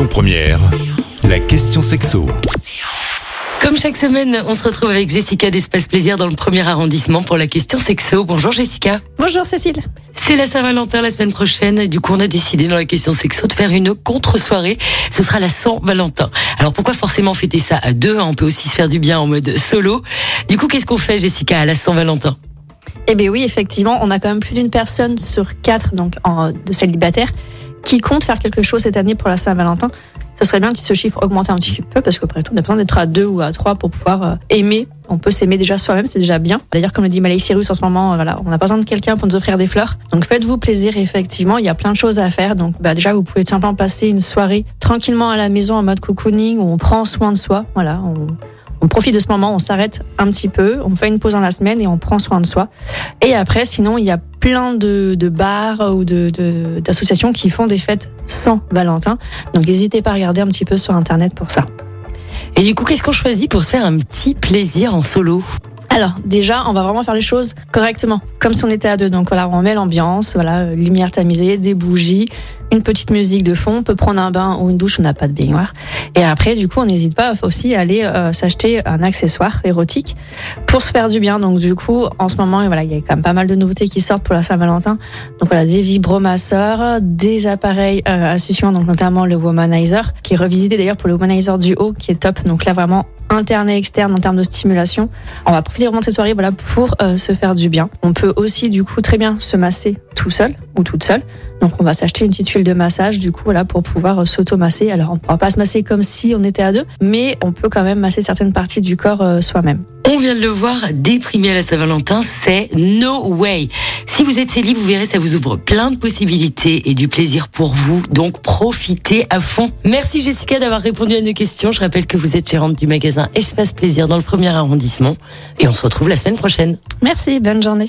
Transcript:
Lyon Première, la question sexo. Comme chaque semaine, on se retrouve avec Jessica d'Espace Plaisir dans le premier arrondissement pour la question sexo. Bonjour Jessica. Bonjour Cécile. C'est la Saint-Valentin la semaine prochaine. Du coup, on a décidé dans la question sexo de faire une contre-soirée. Ce sera la Saint-Valentin. Alors pourquoi forcément fêter ça à deux On peut aussi se faire du bien en mode solo. Du coup, qu'est-ce qu'on fait Jessica à la Saint-Valentin? Eh bien oui, effectivement, on a quand même plus d'une personne sur quatre donc en, de célibataires qui compte faire quelque chose cette année pour la Saint-Valentin. Ce serait bien que ce chiffre augmente un petit peu parce qu'après tout, on a besoin d'être à deux ou à trois pour pouvoir euh, aimer. On peut s'aimer déjà soi-même, c'est déjà bien. D'ailleurs, comme le dit Malay Cyrus en ce moment, euh, voilà, on n'a pas besoin de quelqu'un pour nous offrir des fleurs. Donc faites-vous plaisir, effectivement, il y a plein de choses à faire. Donc bah, déjà, vous pouvez simplement passer une soirée tranquillement à la maison en mode cocooning où on prend soin de soi. Voilà, on profite de ce moment, on s'arrête un petit peu, on fait une pause dans la semaine et on prend soin de soi. Et après, sinon, il y a plein de, bars ou d'associations qui font des fêtes sans Valentin. Donc n'hésitez pas à regarder un petit peu sur Internet pour ça. Et du coup, qu'est-ce qu'on choisit pour se faire un petit plaisir en solo? Alors déjà, on va vraiment faire les choses correctement, comme si on était à deux. Donc voilà, on met l'ambiance, voilà, euh, lumière tamisée, des bougies, une petite musique de fond. On peut prendre un bain ou une douche, on n'a pas de baignoire. Et après, du coup, on n'hésite pas aussi à aller euh, s'acheter un accessoire érotique pour se faire du bien. Donc du coup, en ce moment, voilà, il y a quand même pas mal de nouveautés qui sortent pour la Saint-Valentin. Donc voilà, des vibromasseurs, des appareils euh, astucieux, donc notamment le Womanizer, qui est revisité d'ailleurs pour le Womanizer du haut, qui est top. Donc là, vraiment interne et externe en termes de stimulation. On va profiter vraiment de cette soirée voilà, pour euh, se faire du bien. On peut aussi du coup très bien se masser tout seul ou toute seule. Donc on va s'acheter une petite huile de massage du coup voilà pour pouvoir euh, s'auto-masser. Alors on ne pourra pas se masser comme si on était à deux, mais on peut quand même masser certaines parties du corps euh, soi-même. On vient de le voir, déprimer à la Saint-Valentin, c'est no way. Si vous êtes célib, vous verrez, ça vous ouvre plein de possibilités et du plaisir pour vous. Donc profitez à fond. Merci Jessica d'avoir répondu à nos questions. Je rappelle que vous êtes gérante du magasin Espace Plaisir dans le premier arrondissement. Et on se retrouve la semaine prochaine. Merci, bonne journée.